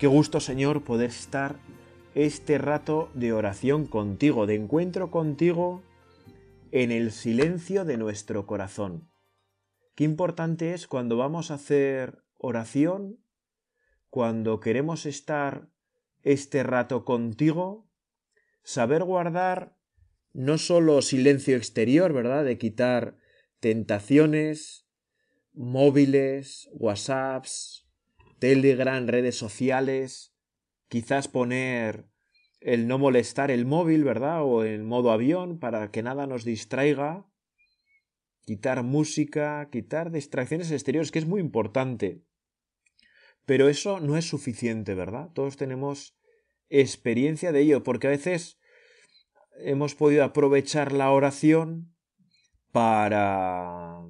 Qué gusto, Señor, poder estar este rato de oración contigo, de encuentro contigo en el silencio de nuestro corazón. Qué importante es cuando vamos a hacer oración, cuando queremos estar este rato contigo, saber guardar no solo silencio exterior, ¿verdad? De quitar tentaciones, móviles, WhatsApps, Telegram, redes sociales, quizás poner el no molestar el móvil, ¿verdad? O en modo avión para que nada nos distraiga, quitar música, quitar distracciones exteriores, que es muy importante. Pero eso no es suficiente, ¿verdad? Todos tenemos experiencia de ello, porque a veces hemos podido aprovechar la oración para...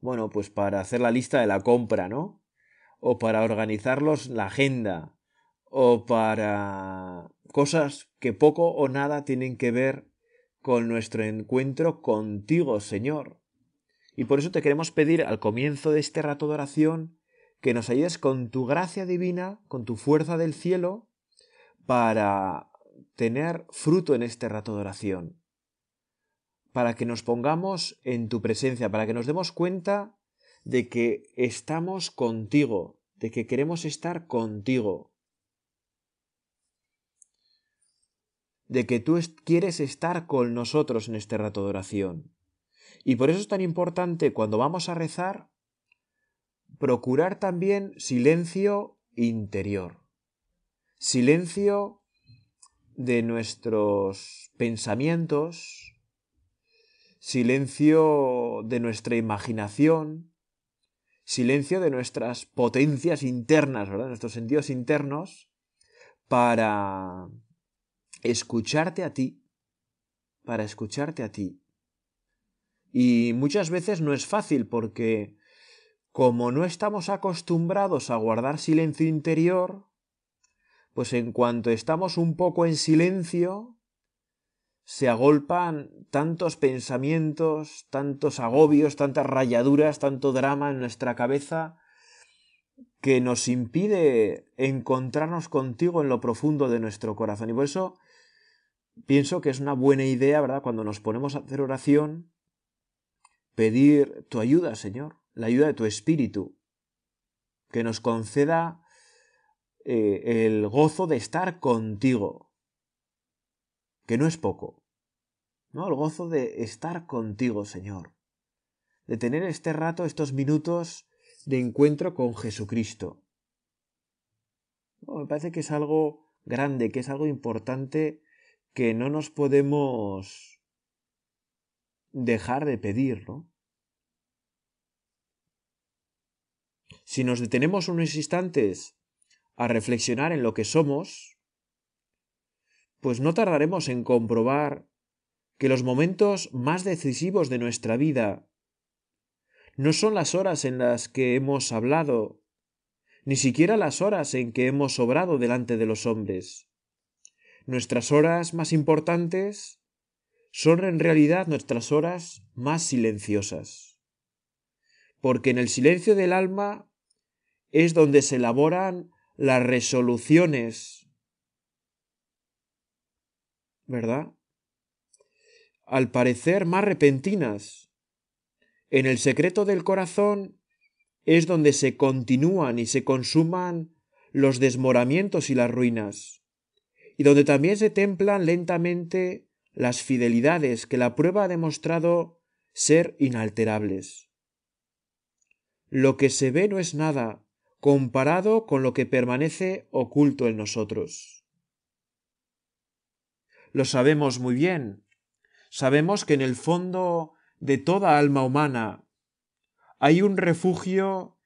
Bueno, pues para hacer la lista de la compra, ¿no? O para organizarlos la agenda, o para cosas que poco o nada tienen que ver con nuestro encuentro contigo, Señor. Y por eso te queremos pedir al comienzo de este rato de oración que nos ayudes con tu gracia divina, con tu fuerza del cielo, para tener fruto en este rato de oración, para que nos pongamos en tu presencia, para que nos demos cuenta de que estamos contigo, de que queremos estar contigo, de que tú quieres estar con nosotros en este rato de oración. Y por eso es tan importante cuando vamos a rezar procurar también silencio interior, silencio de nuestros pensamientos, silencio de nuestra imaginación, silencio de nuestras potencias internas, ¿verdad? Nuestros sentidos internos, para escucharte a ti, para escucharte a ti. Y muchas veces no es fácil porque como no estamos acostumbrados a guardar silencio interior, pues en cuanto estamos un poco en silencio, se agolpan tantos pensamientos, tantos agobios, tantas rayaduras, tanto drama en nuestra cabeza, que nos impide encontrarnos contigo en lo profundo de nuestro corazón. Y por eso pienso que es una buena idea, ¿verdad? Cuando nos ponemos a hacer oración, pedir tu ayuda, Señor, la ayuda de tu Espíritu, que nos conceda eh, el gozo de estar contigo, que no es poco, ¿no? El gozo de estar contigo, Señor, de tener este rato, estos minutos de encuentro con Jesucristo. me parece que es algo grande, que es algo importante que no nos podemos dejar de pedir, ¿no? Si nos detenemos unos instantes a reflexionar en lo que somos, pues no tardaremos en comprobar que los momentos más decisivos de nuestra vida no son las horas en las que hemos hablado, ni siquiera las horas en que hemos obrado delante de los hombres. Nuestras horas más importantes son en realidad nuestras horas más silenciosas, porque en el silencio del alma es donde se elaboran las resoluciones ¿verdad? Al parecer más repentinas. En el secreto del corazón es donde se continúan y se consuman los desmoramientos y las ruinas, y donde también se templan lentamente las fidelidades que la prueba ha demostrado ser inalterables. Lo que se ve no es nada comparado con lo que permanece oculto en nosotros lo sabemos muy bien. Sabemos que en el fondo de toda alma humana hay un refugio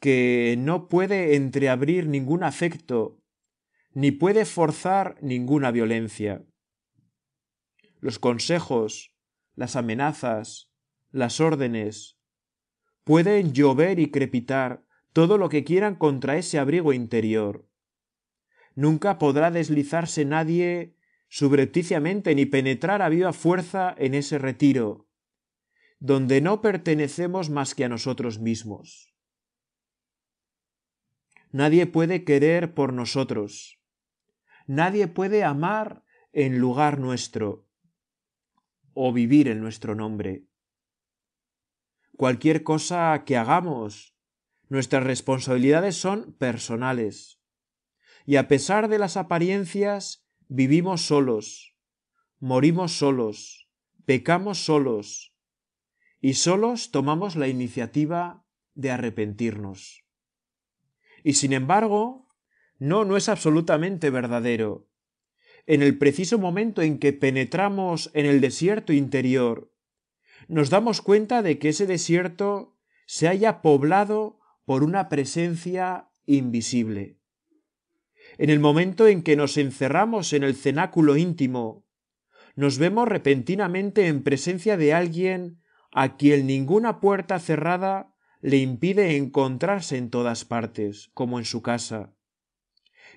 que no puede entreabrir ningún afecto, ni puede forzar ninguna violencia. Los consejos, las amenazas, las órdenes, pueden llover y crepitar todo lo que quieran contra ese abrigo interior. Nunca podrá deslizarse nadie subrepticiamente ni penetrar a viva fuerza en ese retiro, donde no pertenecemos más que a nosotros mismos. Nadie puede querer por nosotros. Nadie puede amar en lugar nuestro o vivir en nuestro nombre. Cualquier cosa que hagamos, nuestras responsabilidades son personales. Y a pesar de las apariencias, vivimos solos, morimos solos, pecamos solos, y solos tomamos la iniciativa de arrepentirnos. Y sin embargo, no, no es absolutamente verdadero. En el preciso momento en que penetramos en el desierto interior, nos damos cuenta de que ese desierto se haya poblado por una presencia invisible. En el momento en que nos encerramos en el cenáculo íntimo, nos vemos repentinamente en presencia de alguien a quien ninguna puerta cerrada le impide encontrarse en todas partes, como en su casa.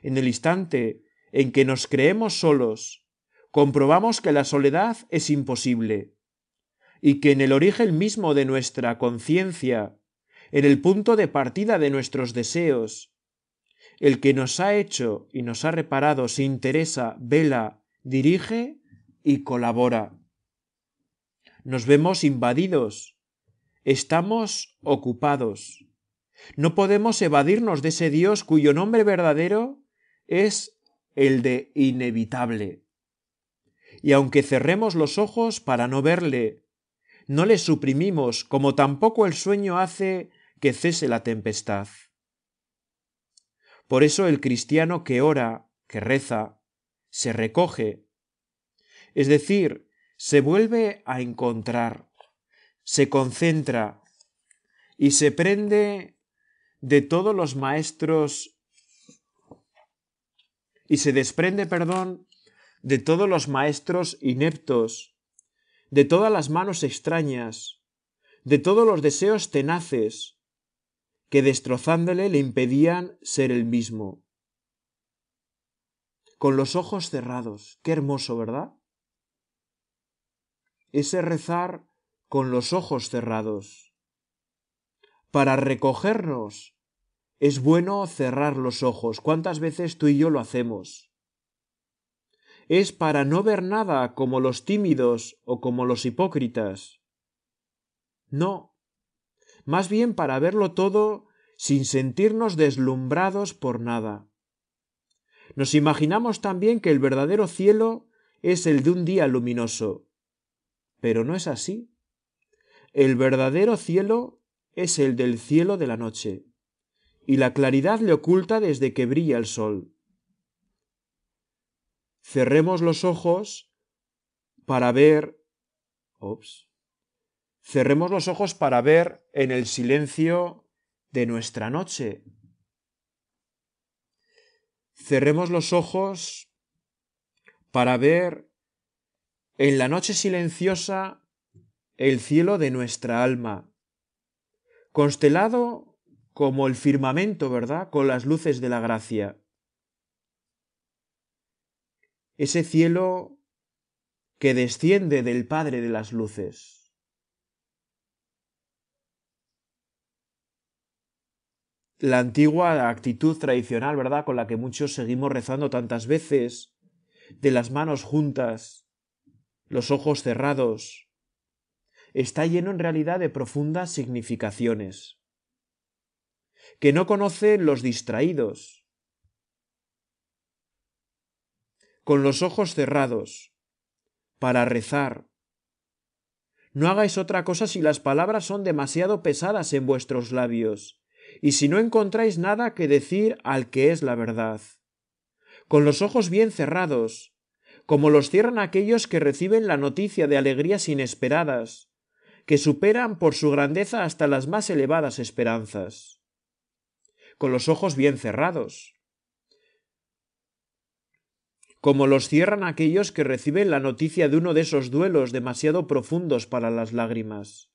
En el instante en que nos creemos solos, comprobamos que la soledad es imposible, y que en el origen mismo de nuestra conciencia, en el punto de partida de nuestros deseos, el que nos ha hecho y nos ha reparado se interesa, vela, dirige y colabora. Nos vemos invadidos, Estamos ocupados. No podemos evadirnos de ese Dios cuyo nombre verdadero es el de inevitable. Y aunque cerremos los ojos para no verle, no le suprimimos como tampoco el sueño hace que cese la tempestad. Por eso el cristiano que ora, que reza, se recoge, es decir, se vuelve a encontrar, se concentra y se prende de todos los maestros y se desprende, perdón, de todos los maestros ineptos, de todas las manos extrañas, de todos los deseos tenaces, que destrozándole le impedían ser el mismo. Con los ojos cerrados, qué hermoso, ¿verdad? Ese rezar con los ojos cerrados. Para recogernos es bueno cerrar los ojos. ¿Cuántas veces tú y yo lo hacemos? Es para no ver nada como los tímidos o como los hipócritas. No, más bien para verlo todo sin sentirnos deslumbrados por nada. Nos imaginamos también que el verdadero cielo es el de un día luminoso, pero no es así. El verdadero cielo es el del cielo de la noche, y la claridad le oculta desde que brilla el sol. Cerremos los ojos para ver. Ops. Cerremos los ojos para ver en el silencio de nuestra noche. Cerremos los ojos para ver en la noche silenciosa el cielo de nuestra alma, constelado como el firmamento, ¿verdad? Con las luces de la gracia. Ese cielo que desciende del Padre de las Luces. La antigua actitud tradicional, ¿verdad? Con la que muchos seguimos rezando tantas veces, de las manos juntas, los ojos cerrados, está lleno en realidad de profundas significaciones, que no conocen los distraídos. Con los ojos cerrados, para rezar. No hagáis otra cosa si las palabras son demasiado pesadas en vuestros labios, y si no encontráis nada que decir al que es la verdad. Con los ojos bien cerrados, como los cierran aquellos que reciben la noticia de alegrías inesperadas, que superan por su grandeza hasta las más elevadas esperanzas. Con los ojos bien cerrados, como los cierran aquellos que reciben la noticia de uno de esos duelos demasiado profundos para las lágrimas,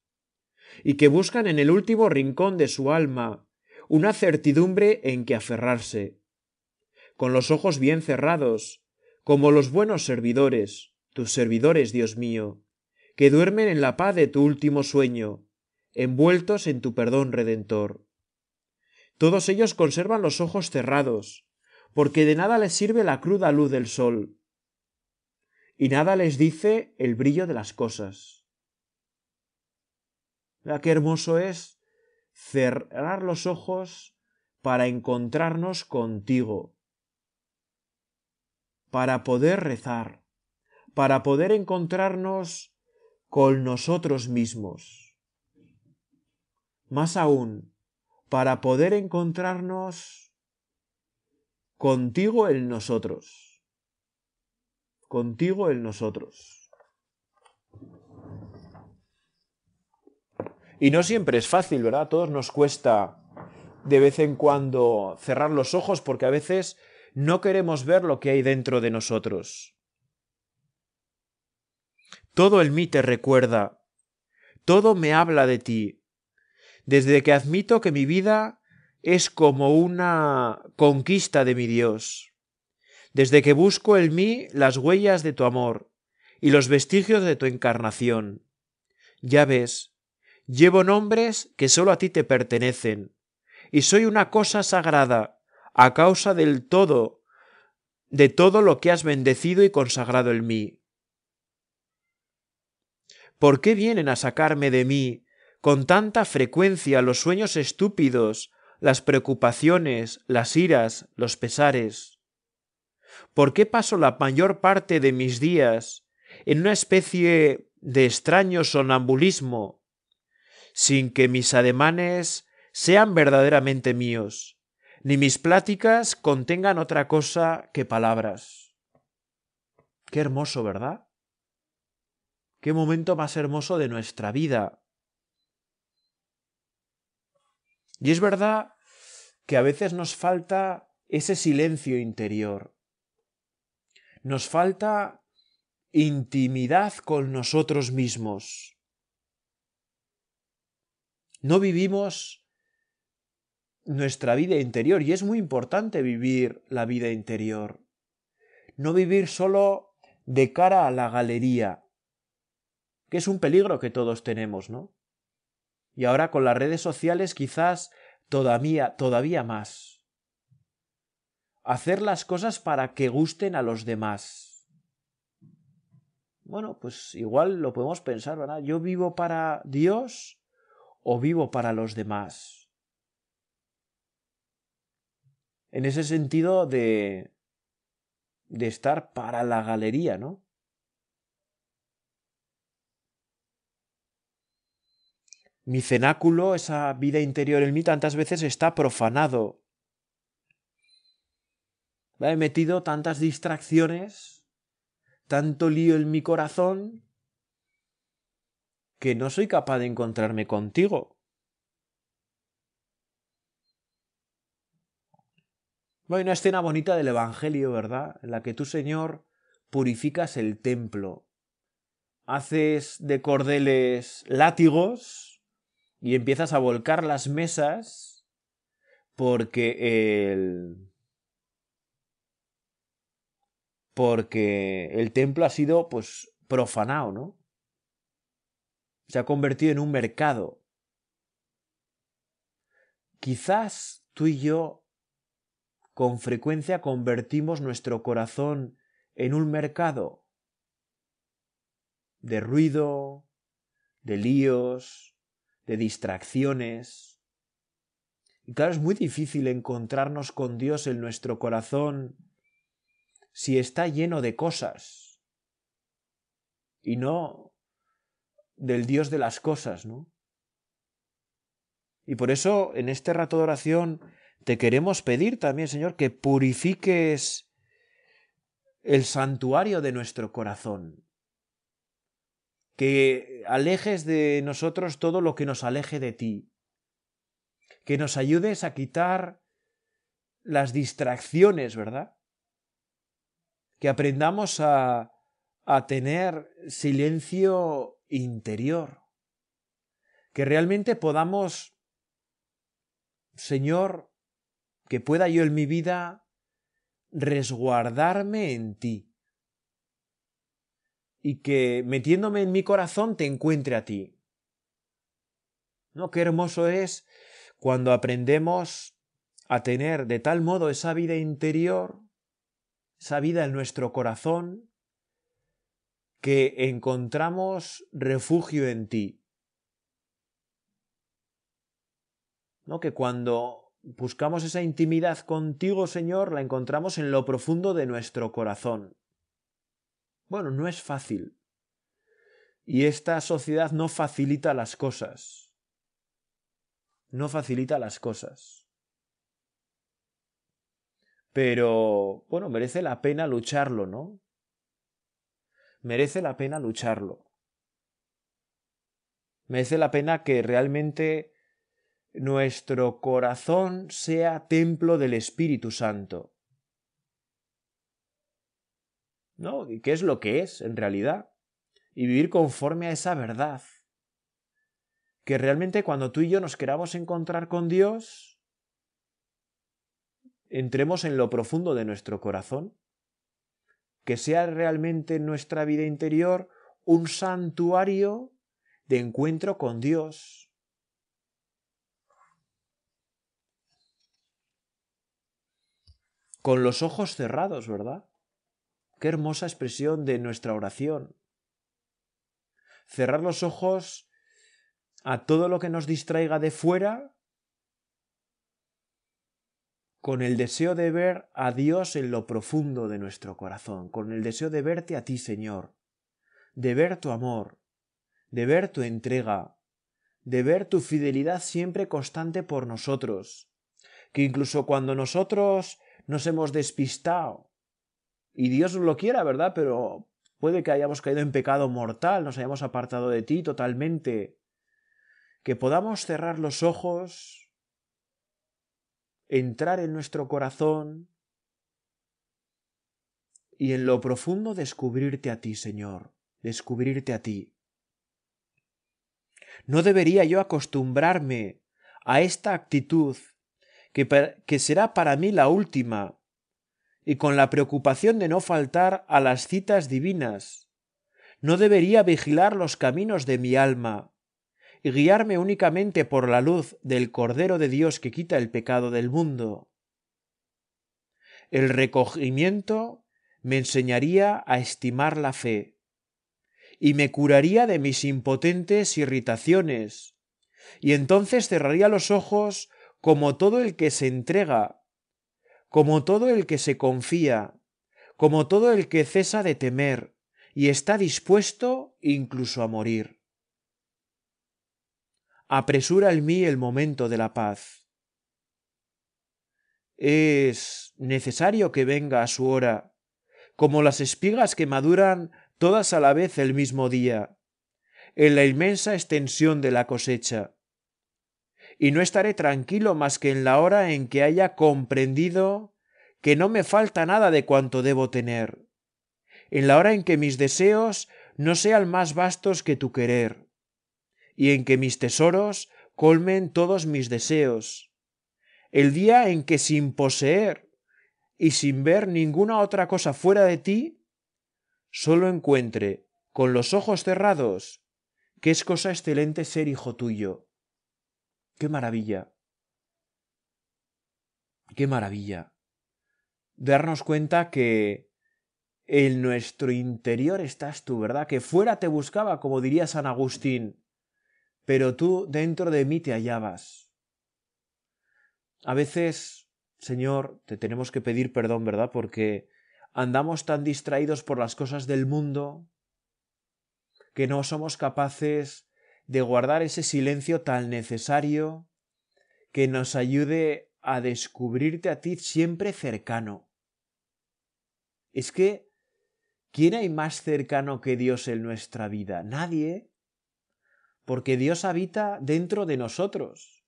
y que buscan en el último rincón de su alma una certidumbre en que aferrarse, con los ojos bien cerrados, como los buenos servidores, tus servidores, Dios mío, que duermen en la paz de tu último sueño, envueltos en tu perdón redentor. Todos ellos conservan los ojos cerrados, porque de nada les sirve la cruda luz del sol, y nada les dice el brillo de las cosas. Mira qué hermoso es cerrar los ojos para encontrarnos contigo, para poder rezar, para poder encontrarnos con nosotros mismos. Más aún, para poder encontrarnos contigo en nosotros. Contigo en nosotros. Y no siempre es fácil, ¿verdad? A todos nos cuesta de vez en cuando cerrar los ojos porque a veces no queremos ver lo que hay dentro de nosotros. Todo el mí te recuerda, todo me habla de ti. Desde que admito que mi vida es como una conquista de mi Dios. Desde que busco en mí las huellas de tu amor y los vestigios de tu encarnación. Ya ves, llevo nombres que sólo a ti te pertenecen, y soy una cosa sagrada a causa del todo, de todo lo que has bendecido y consagrado en mí. ¿Por qué vienen a sacarme de mí con tanta frecuencia los sueños estúpidos las preocupaciones, las iras, los pesares? ¿Por qué paso la mayor parte de mis días en una especie de extraño sonambulismo, sin que mis ademanes sean verdaderamente míos, ni mis pláticas contengan otra cosa que palabras? Qué hermoso, ¿verdad? Qué momento más hermoso de nuestra vida, Y es verdad que a veces nos falta ese silencio interior. Nos falta intimidad con nosotros mismos. No vivimos nuestra vida interior y es muy importante vivir la vida interior. No vivir solo de cara a la galería, que es un peligro que todos tenemos, ¿no? Y ahora con las redes sociales quizás todavía, todavía más. Hacer las cosas para que gusten a los demás. Bueno, pues igual lo podemos pensar, ¿verdad? ¿Yo vivo para Dios o vivo para los demás? En ese sentido de, de estar para la galería, ¿no? mi cenáculo, esa vida interior en mí, tantas veces está profanado. He metido tantas distracciones, tanto lío en mi corazón, que no soy capaz de encontrarme contigo. Hay una escena bonita del Evangelio, ¿verdad? En la que tú, Señor, purificas el templo. Haces de cordeles látigos y empiezas a volcar las mesas porque el porque el templo ha sido pues profanado, ¿no? Se ha convertido en un mercado. Quizás tú y yo con frecuencia convertimos nuestro corazón en un mercado de ruido, de líos, de distracciones. Y claro, es muy difícil encontrarnos con Dios en nuestro corazón si está lleno de cosas y no del Dios de las cosas, ¿no? Y por eso en este rato de oración te queremos pedir también, Señor, que purifiques el santuario de nuestro corazón, que alejes de nosotros todo lo que nos aleje de ti, que nos ayudes a quitar las distracciones, ¿verdad? Que aprendamos a, a tener silencio interior, que realmente podamos, Señor, que pueda yo en mi vida resguardarme en ti y que metiéndome en mi corazón te encuentre a ti. ¿No? Qué hermoso es cuando aprendemos a tener de tal modo esa vida interior, esa vida en nuestro corazón, que encontramos refugio en ti. ¿No? Que cuando buscamos esa intimidad contigo, Señor, la encontramos en lo profundo de nuestro corazón. Bueno, no es fácil. Y esta sociedad no facilita las cosas. No facilita las cosas. Pero, bueno, merece la pena lucharlo, ¿no? Merece la pena lucharlo. Merece la pena que realmente nuestro corazón sea templo del Espíritu Santo. ¿No? ¿Y qué es lo que es en realidad? Y vivir conforme a esa verdad. Que realmente cuando tú y yo nos queramos encontrar con Dios, entremos en lo profundo de nuestro corazón, que sea realmente nuestra vida interior un santuario de encuentro con Dios, con los ojos cerrados, ¿verdad? Qué hermosa expresión de nuestra oración. Cerrar los ojos a todo lo que nos distraiga de fuera con el deseo de ver a Dios en lo profundo de nuestro corazón, con el deseo de verte a ti, Señor, de ver tu amor, de ver tu entrega, de ver tu fidelidad siempre constante por nosotros, que incluso cuando nosotros nos hemos despistado. Y Dios lo quiera, ¿verdad? Pero puede que hayamos caído en pecado mortal, nos hayamos apartado de ti totalmente. Que podamos cerrar los ojos, entrar en nuestro corazón y en lo profundo descubrirte a ti, Señor, descubrirte a ti. ¿No debería yo acostumbrarme a esta actitud que, será para mí la última, y con la preocupación de no faltar a las citas divinas. No debería vigilar los caminos de mi alma, y guiarme únicamente por la luz del Cordero de Dios que quita el pecado del mundo. El recogimiento me enseñaría a estimar la fe, y me curaría de mis impotentes irritaciones, y entonces cerraría los ojos como todo el que se entrega, como todo el que se confía, como todo el que cesa de temer y está dispuesto incluso a morir. Apresura en mí el momento de la paz. Es necesario que venga a su hora, como las espigas que maduran todas a la vez el mismo día, en la inmensa extensión de la cosecha y no estaré tranquilo más que en la hora en que haya comprendido que no me falta nada de cuanto debo tener, en la hora en que mis deseos no sean más vastos que tu querer, y en que mis tesoros colmen todos mis deseos, el día en que sin poseer y sin ver ninguna otra cosa fuera de ti, sólo encuentre, con los ojos cerrados, que es cosa excelente ser hijo tuyo Qué maravilla. Qué maravilla. Darnos cuenta que en nuestro interior estás tú, ¿verdad? Que fuera te buscaba, como diría San Agustín, pero tú dentro de mí te hallabas. A veces, Señor, te tenemos que pedir perdón, ¿verdad? Porque andamos tan distraídos por las cosas del mundo que no somos capaces de guardar ese silencio tan necesario que nos ayude a descubrirte a ti siempre cercano. Es que ¿Quién hay más cercano que Dios en nuestra vida? Nadie. Porque Dios habita dentro de nosotros.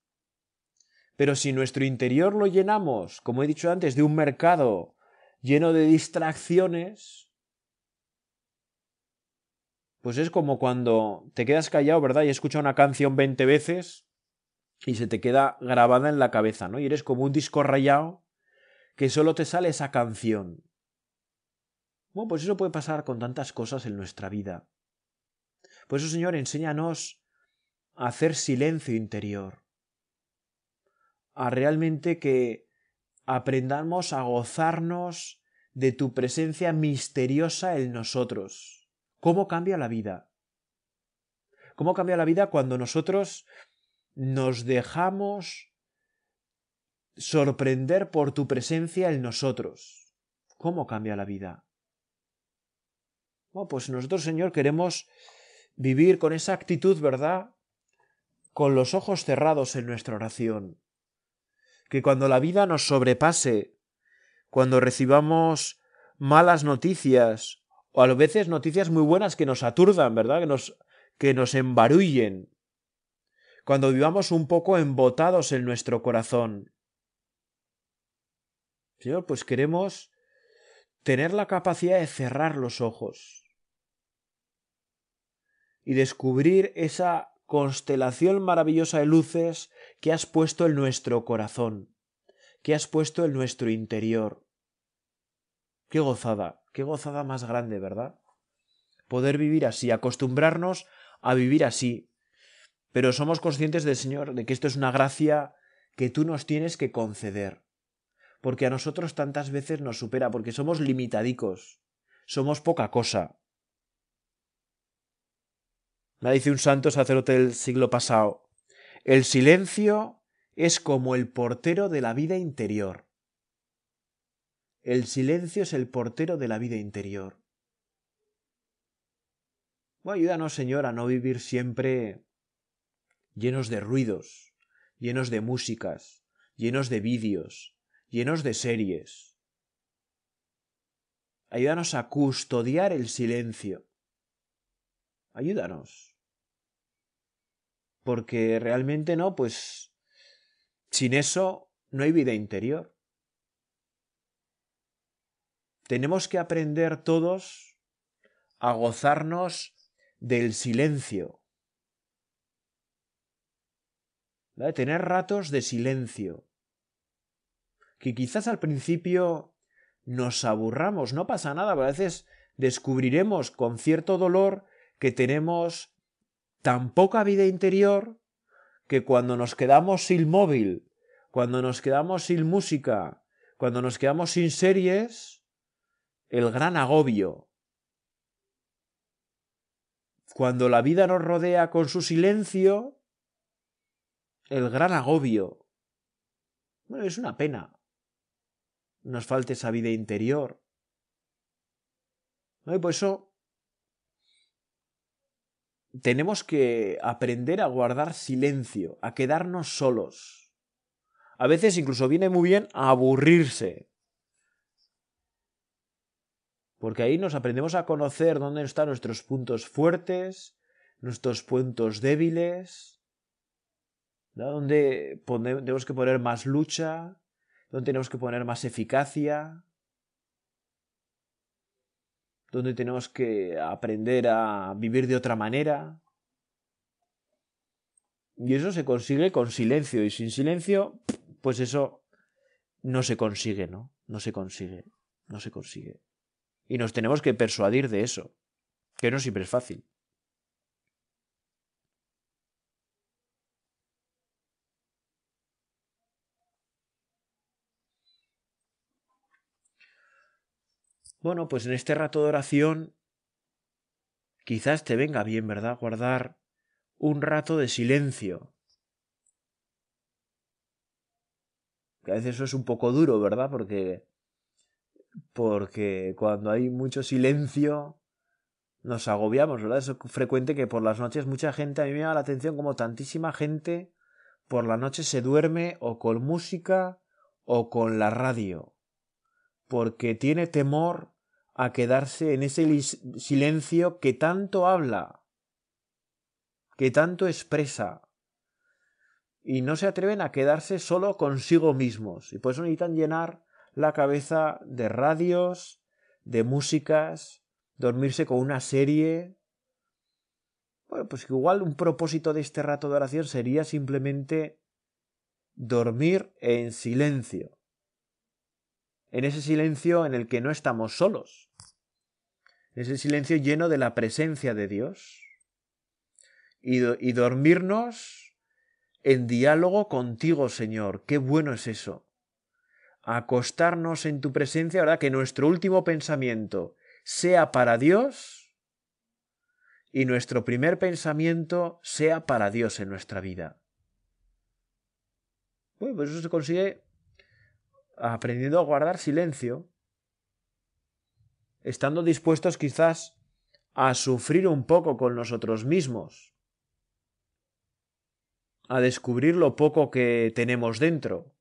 Pero si nuestro interior lo llenamos, como he dicho antes, de un mercado lleno de distracciones, pues es como cuando te quedas callado, ¿verdad? Y escuchas una canción 20 veces y se te queda grabada en la cabeza, ¿no? Y eres como un disco rayado que solo te sale esa canción. Bueno, pues eso puede pasar con tantas cosas en nuestra vida. Por eso, Señor, enséñanos hacer silencio interior, a realmente que aprendamos a gozarnos de tu presencia misteriosa en nosotros. ¿Cómo cambia la vida? ¿Cómo cambia la vida cuando nosotros nos dejamos sorprender por tu presencia en nosotros? ¿Cómo cambia la vida? Bueno, pues nosotros, Señor, queremos vivir con esa actitud, ¿verdad? Con los ojos cerrados en nuestra oración. Que cuando la vida nos sobrepase, cuando recibamos malas noticias, o a veces noticias muy buenas que nos aturdan, ¿verdad? Que nos, que nos embarullen. Cuando vivamos un poco embotados en nuestro corazón. Señor, pues queremos tener la capacidad de cerrar los ojos y descubrir esa constelación maravillosa de luces que has puesto en nuestro corazón, que has puesto en nuestro interior. Qué gozada, qué gozada más grande, ¿verdad? Poder vivir así, acostumbrarnos a vivir así. Pero somos conscientes del Señor de que esto es una gracia que tú nos tienes que conceder porque a nosotros tantas veces nos supera, porque somos limitadicos, somos poca cosa. Me dice un santo sacerdote del siglo pasado, el silencio es como el portero de la vida interior. El silencio es el portero de la vida interior. Ayúdanos, Señor, a no vivir siempre llenos de ruidos, llenos de músicas, llenos de vídeos, llenos de series. Ayúdanos a custodiar el silencio. Ayúdanos. Porque realmente no, pues sin eso no hay vida interior. Tenemos que aprender todos a gozarnos del silencio. ¿Vale? Tener ratos de silencio que quizás al principio nos aburramos, no pasa nada, a veces descubriremos con cierto dolor que tenemos tan poca vida interior que cuando nos quedamos sin móvil, cuando nos quedamos sin música, cuando nos quedamos sin series, el gran agobio. Cuando la vida nos rodea con su silencio, el gran agobio. Bueno, es una pena nos falte esa vida interior. ¿No? Y por eso tenemos que aprender a guardar silencio, a quedarnos solos. A veces incluso viene muy bien a aburrirse. Porque ahí nos aprendemos a conocer dónde están nuestros puntos fuertes, nuestros puntos débiles, dónde tenemos que poner más lucha, donde tenemos que poner más eficacia, donde tenemos que aprender a vivir de otra manera. Y eso se consigue con silencio, y sin silencio, pues eso no se consigue, ¿no? No se consigue, no se consigue. Y nos tenemos que persuadir de eso, que no siempre es fácil. Bueno, pues en este rato de oración quizás te venga bien, ¿verdad? Guardar un rato de silencio. Que a veces eso es un poco duro, ¿verdad? Porque porque cuando hay mucho silencio nos agobiamos, ¿verdad? Es frecuente que por las noches mucha gente, a mí me llama la atención como tantísima gente por la noche se duerme o con música o con la radio porque tiene temor a quedarse en ese silencio que tanto habla, que tanto expresa, y no se atreven a quedarse solo consigo mismos, y por eso necesitan llenar la cabeza de radios, de músicas, dormirse con una serie. Bueno, pues igual un propósito de este rato de oración sería simplemente dormir en silencio, en ese silencio en el que no estamos solos, en ese silencio lleno de la presencia de Dios, y, y dormirnos en diálogo contigo, Señor. Qué bueno es eso. Acostarnos en tu presencia, ¿verdad? Que nuestro último pensamiento sea para Dios y nuestro primer pensamiento sea para Dios en nuestra vida. Bueno, pues eso se consigue aprendiendo a guardar silencio, estando dispuestos quizás a sufrir un poco con nosotros mismos, a descubrir lo poco que tenemos dentro,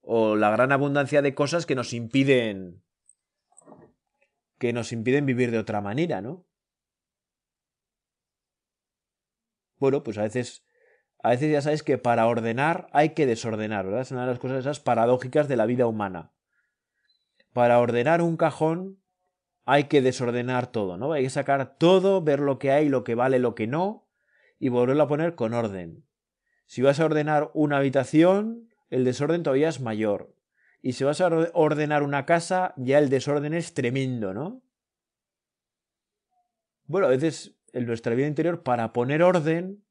o la gran abundancia de cosas que nos impiden que nos impiden vivir de otra manera, ¿no? Bueno, pues a veces a veces ya sabes que para ordenar hay que desordenar, ¿verdad? Es una de las cosas esas paradójicas de la vida humana. Para ordenar un cajón hay que desordenar todo, ¿no? Hay que sacar todo, ver lo que hay, lo que vale, lo que no, y volverlo a poner con orden. Si vas a ordenar una habitación, el desorden todavía es mayor. Y si vas a ordenar una casa, ya el desorden es tremendo, ¿no? Bueno, a veces en nuestra vida interior, para poner orden,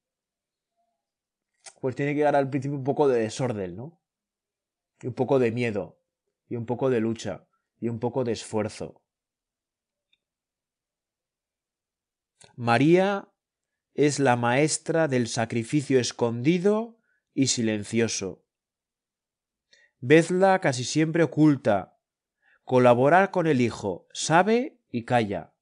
pues tiene que dar al principio un poco de desorden, ¿no? Y un poco de miedo, y un poco de lucha, y un poco de esfuerzo. María es la maestra del sacrificio escondido y silencioso. Vedla casi siempre oculta, colaborar con el Hijo, sabe y calla.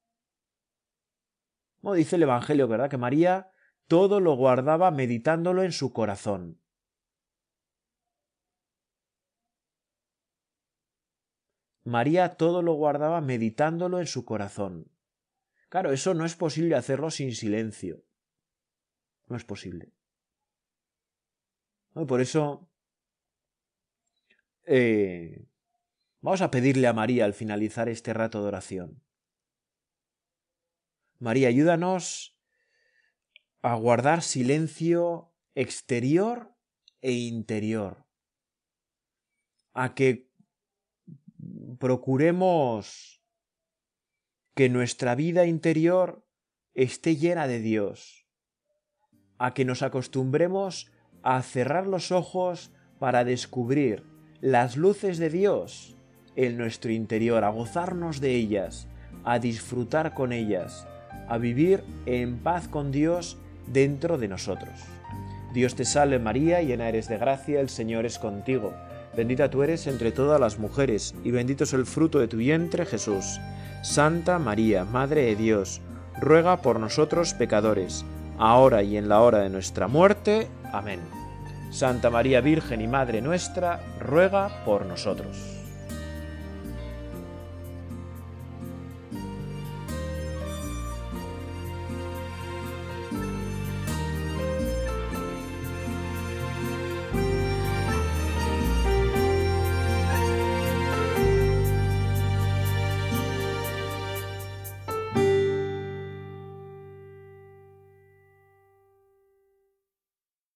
Como dice el Evangelio, ¿verdad? Que María todo lo guardaba meditándolo en su corazón. María todo lo guardaba meditándolo en su corazón. Claro, eso no es posible hacerlo sin silencio. No es posible. Por eso eh, vamos a pedirle a María al finalizar este rato de oración. María, ayúdanos a guardar silencio exterior e interior, a que procuremos que nuestra vida interior esté llena de Dios, a que nos acostumbremos a cerrar los ojos para descubrir las luces de Dios en nuestro interior, a gozarnos de ellas, a disfrutar con ellas, a vivir en paz con Dios dentro de nosotros. Dios te salve María, llena eres de gracia, el Señor es contigo. Bendita tú eres entre todas las mujeres, y bendito es el fruto de tu vientre Jesús. Santa María, Madre de Dios, ruega por nosotros pecadores, ahora y en la hora de nuestra muerte. Amén. Santa María Virgen y Madre nuestra, ruega por nosotros.